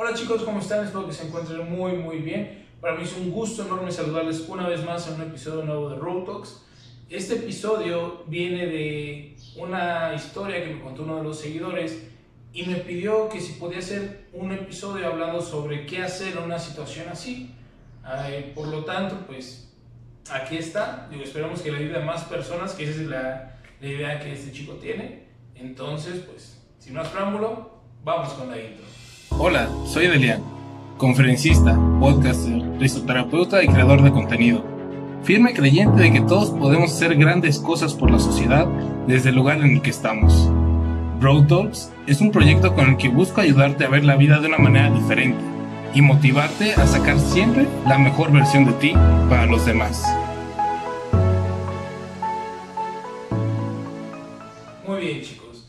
Hola chicos, ¿cómo están? Espero que se encuentren muy muy bien. Para mí es un gusto enorme saludarles una vez más en un episodio nuevo de Road Talks. Este episodio viene de una historia que me contó uno de los seguidores y me pidió que si podía hacer un episodio hablando sobre qué hacer en una situación así. por lo tanto, pues aquí está. Digo, esperamos que le ayude a más personas, que esa es la, la idea que este chico tiene. Entonces, pues, sin más preámbulo, vamos con la intro. Hola, soy Delian, conferencista, podcaster, risoterapeuta y creador de contenido. Firme creyente de que todos podemos hacer grandes cosas por la sociedad desde el lugar en el que estamos. Road Talks es un proyecto con el que busco ayudarte a ver la vida de una manera diferente y motivarte a sacar siempre la mejor versión de ti para los demás. Muy bien chicos,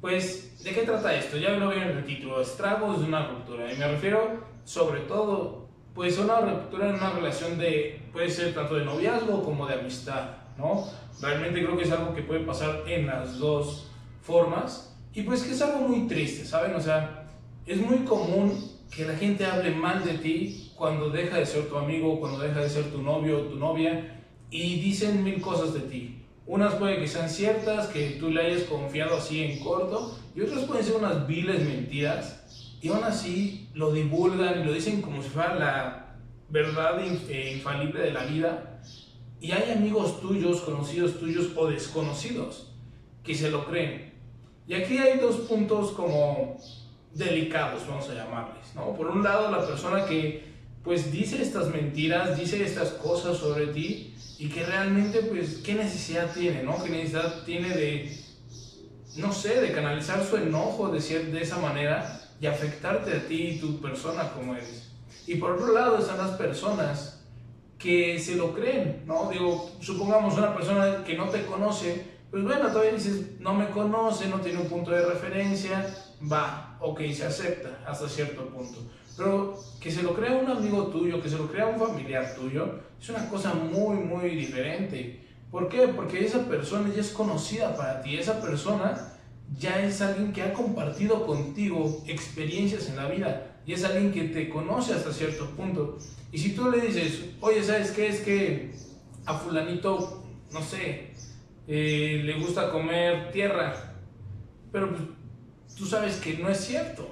pues ¿de qué trata esto? Ya lo vieron en el título, estragos de una ruptura y me refiero sobre todo pues a una ruptura en una relación de, puede ser tanto de noviazgo como de amistad, ¿no? Realmente creo que es algo que puede pasar en las dos formas y pues que es algo muy triste, ¿saben? O sea, es muy común que la gente hable mal de ti cuando deja de ser tu amigo, cuando deja de ser tu novio o tu novia y dicen mil cosas de ti. Unas puede que sean ciertas, que tú le hayas confiado así en corto, y otras pueden ser unas viles mentiras, y aún así lo divulgan y lo dicen como si fuera la verdad eh, infalible de la vida. Y hay amigos tuyos, conocidos tuyos o desconocidos que se lo creen. Y aquí hay dos puntos como delicados, vamos a llamarles, ¿no? Por un lado, la persona que pues dice estas mentiras, dice estas cosas sobre ti y que realmente pues qué necesidad tiene, ¿no? ¿Qué necesidad tiene de, no sé, de canalizar su enojo de, de esa manera y afectarte a ti y tu persona como eres? Y por otro lado están las personas que se lo creen, ¿no? Digo, supongamos una persona que no te conoce, pues bueno, todavía dices, no me conoce, no tiene un punto de referencia, va, ok, se acepta hasta cierto punto. Pero que se lo crea un amigo tuyo, que se lo crea un familiar tuyo, es una cosa muy, muy diferente. ¿Por qué? Porque esa persona ya es conocida para ti, esa persona ya es alguien que ha compartido contigo experiencias en la vida y es alguien que te conoce hasta cierto punto. Y si tú le dices, oye, ¿sabes qué? Es que a fulanito, no sé, eh, le gusta comer tierra, pero pues, tú sabes que no es cierto.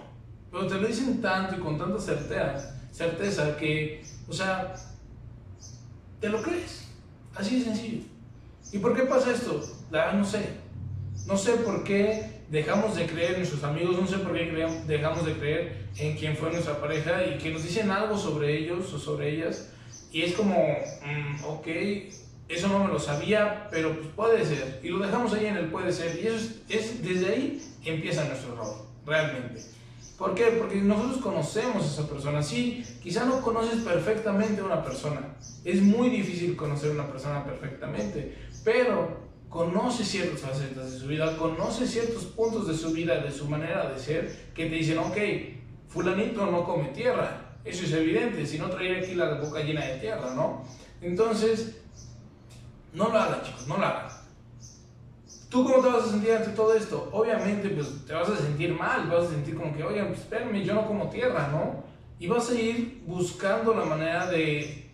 Pero te lo dicen tanto y con tanta certeza, certeza que, o sea, te lo crees. Así de sencillo. ¿Y por qué pasa esto? La no sé. No sé por qué dejamos de creer en nuestros amigos, no sé por qué dejamos de creer en quién fue nuestra pareja y que nos dicen algo sobre ellos o sobre ellas. Y es como, mm, ok, eso no me lo sabía, pero pues puede ser. Y lo dejamos ahí en el puede ser. Y eso es, desde ahí empieza nuestro error, realmente. ¿Por qué? Porque nosotros conocemos a esa persona. Sí, quizá no conoces perfectamente a una persona. Es muy difícil conocer a una persona perfectamente, pero conoce ciertas facetas de su vida, conoce ciertos puntos de su vida, de su manera de ser, que te dicen, ok, fulanito no come tierra. Eso es evidente, si no traería aquí la boca llena de tierra, ¿no? Entonces, no lo hagas, chicos, no lo hagas. ¿Tú cómo te vas a sentir ante todo esto? Obviamente, pues te vas a sentir mal, vas a sentir como que, oye, pues espérame, yo no como tierra, ¿no? Y vas a ir buscando la manera de,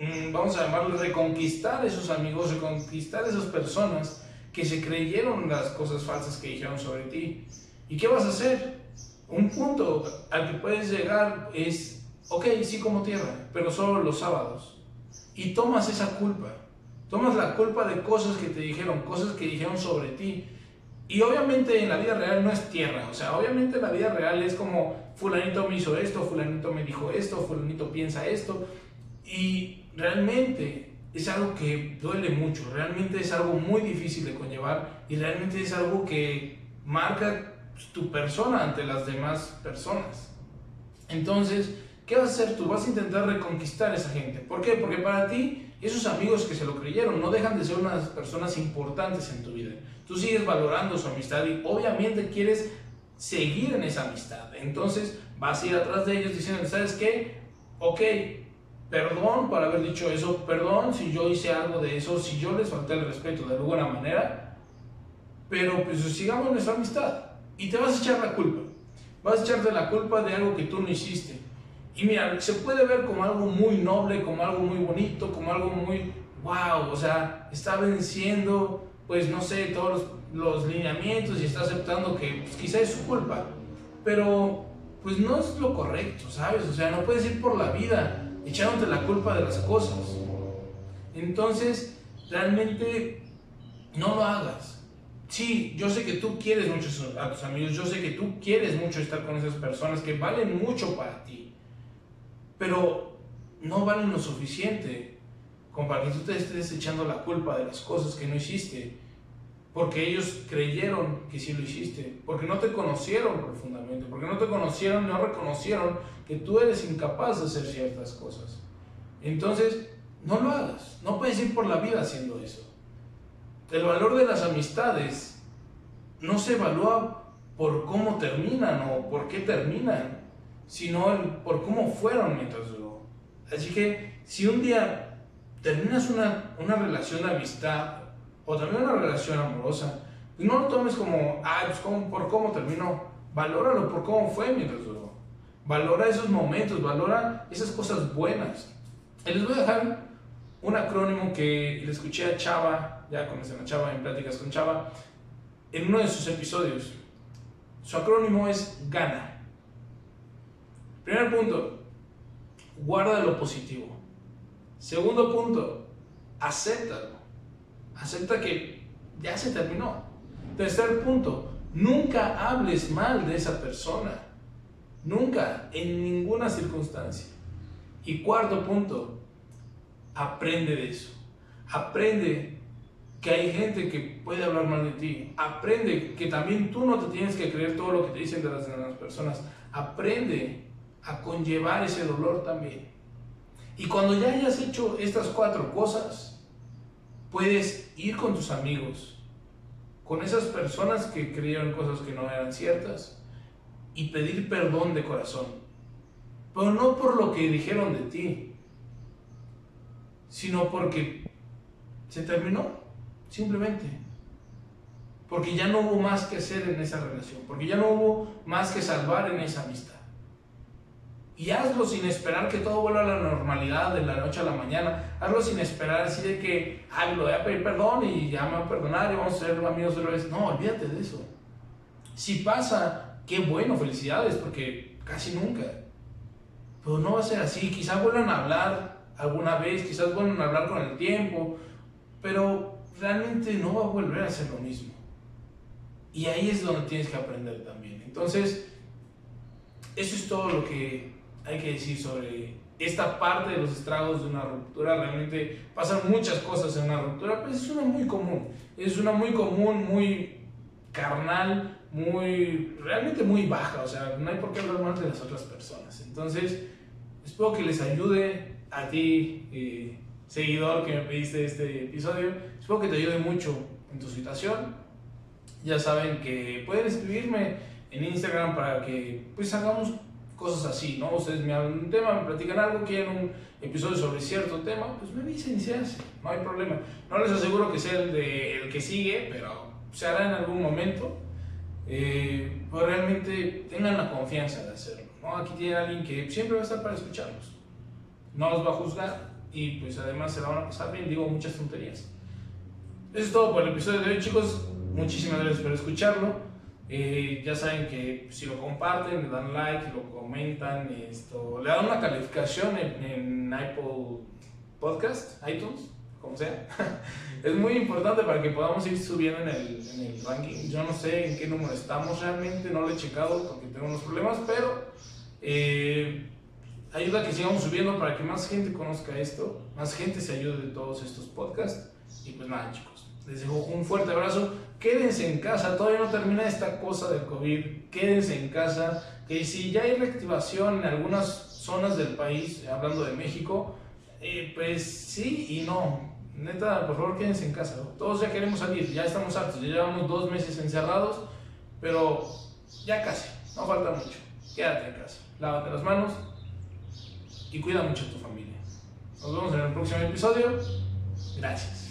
mm, vamos a llamarlo, reconquistar esos amigos, reconquistar esas personas que se creyeron las cosas falsas que dijeron sobre ti. ¿Y qué vas a hacer? Un punto al que puedes llegar es, ok, sí como tierra, pero solo los sábados. Y tomas esa culpa Tomas la culpa de cosas que te dijeron, cosas que dijeron sobre ti. Y obviamente en la vida real no es tierra, o sea, obviamente en la vida real es como fulanito me hizo esto, fulanito me dijo esto, fulanito piensa esto. Y realmente es algo que duele mucho, realmente es algo muy difícil de conllevar y realmente es algo que marca tu persona ante las demás personas. Entonces, ¿qué vas a hacer tú? Vas a intentar reconquistar a esa gente. ¿Por qué? Porque para ti esos amigos que se lo creyeron no dejan de ser unas personas importantes en tu vida. Tú sigues valorando su amistad y obviamente quieres seguir en esa amistad. Entonces vas a ir atrás de ellos diciendo, ¿sabes qué? Ok, perdón por haber dicho eso, perdón si yo hice algo de eso, si yo les falté el respeto de alguna manera, pero pues sigamos nuestra amistad y te vas a echar la culpa. vas a echarte la culpa de algo que tú no hiciste. Y mira, se puede ver como algo muy noble, como algo muy bonito, como algo muy wow, o sea, está venciendo, pues no sé, todos los, lineamientos y está aceptando que pues, quizá es su culpa. Pero pues no es lo correcto, ¿sabes? O sea, no puedes ir por la vida echándote la culpa de las cosas. Entonces, realmente no lo hagas. Sí, yo sé que tú quieres mucho a tus amigos, yo sé que tú quieres mucho estar con esas personas que valen mucho para ti, pero no valen lo suficiente como para que tú te estés echando la culpa de las cosas que no hiciste, porque ellos creyeron que sí lo hiciste, porque no te conocieron profundamente, porque no te conocieron, no reconocieron que tú eres incapaz de hacer ciertas cosas. Entonces, no lo hagas, no puedes ir por la vida haciendo eso. El valor de las amistades no se evalúa por cómo terminan o por qué terminan, sino por cómo fueron mientras duró. Así que si un día terminas una, una relación de amistad o también una relación amorosa, pues no lo tomes como, ah, pues por cómo terminó, valóralo por cómo fue mientras duró. Valora esos momentos, valora esas cosas buenas. Y les voy a dejar un acrónimo que le escuché a Chava, ya conocen a Chava en Pláticas con Chava, en uno de sus episodios. Su acrónimo es GANA. Primer punto, guarda lo positivo. Segundo punto, acéptalo. Acepta que ya se terminó. Tercer punto, nunca hables mal de esa persona. Nunca, en ninguna circunstancia. Y cuarto punto, aprende de eso. Aprende que hay gente que puede hablar mal de ti. Aprende que también tú no te tienes que creer todo lo que te dicen de las demás personas. Aprende a conllevar ese dolor también. Y cuando ya hayas hecho estas cuatro cosas, puedes ir con tus amigos, con esas personas que creyeron cosas que no eran ciertas, y pedir perdón de corazón. Pero no por lo que dijeron de ti, sino porque se terminó, simplemente. Porque ya no hubo más que hacer en esa relación, porque ya no hubo más que salvar en esa amistad. Y hazlo sin esperar que todo vuelva a la normalidad de la noche a la mañana. Hazlo sin esperar así de que, ay, lo voy a pedir perdón y ya me va a perdonar y vamos a ser amigos otra vez. No, olvídate de eso. Si pasa, qué bueno, felicidades, porque casi nunca. Pero no va a ser así. Quizás vuelvan a hablar alguna vez, quizás vuelvan a hablar con el tiempo, pero realmente no va a volver a ser lo mismo. Y ahí es donde tienes que aprender también. Entonces, eso es todo lo que hay que decir sobre esta parte de los estragos de una ruptura. Realmente pasan muchas cosas en una ruptura, pero es una muy común. Es una muy común, muy carnal, muy, realmente muy baja. O sea, no hay por qué hablar mal de las otras personas. Entonces, espero que les ayude a ti, eh, seguidor que me pediste este episodio. Espero que te ayude mucho en tu situación. Ya saben que pueden escribirme en Instagram para que pues hagamos cosas así, ¿no? Ustedes me hablan un tema, me platican algo, quieren un episodio sobre cierto tema, pues me dicen y se hace, no hay problema. No les aseguro que sea el, de, el que sigue, pero se hará en algún momento. Eh, pero realmente tengan la confianza de hacerlo, ¿no? Aquí tiene alguien que siempre va a estar para escucharlos, no los va a juzgar y pues además se la van a pasar bien, digo muchas tonterías. Eso es todo por el episodio de hoy, chicos. Muchísimas gracias por escucharlo. Eh, ya saben que si lo comparten, le dan like, lo comentan, esto, le dan una calificación en, Apple Podcast, iTunes, como sea. es muy importante para que podamos ir subiendo en el, en el, ranking. Yo no sé en qué número estamos realmente, no lo he checado porque tengo unos problemas, pero eh, ayuda a que sigamos subiendo para que más gente conozca esto, más gente se ayude de todos estos podcasts. Y pues nada, chicos, les dejo un fuerte abrazo quédense en casa, todavía no termina esta cosa del COVID, quédense en casa, que si ya hay reactivación en algunas zonas del país, hablando de México, eh, pues sí y no. Neta, por favor quédense en casa. Todos ya queremos salir, ya estamos hartos, ya llevamos dos meses encerrados, pero ya casi, no falta mucho. Quédate en casa, lávate las manos y cuida mucho a tu familia. Nos vemos en el próximo episodio. Gracias.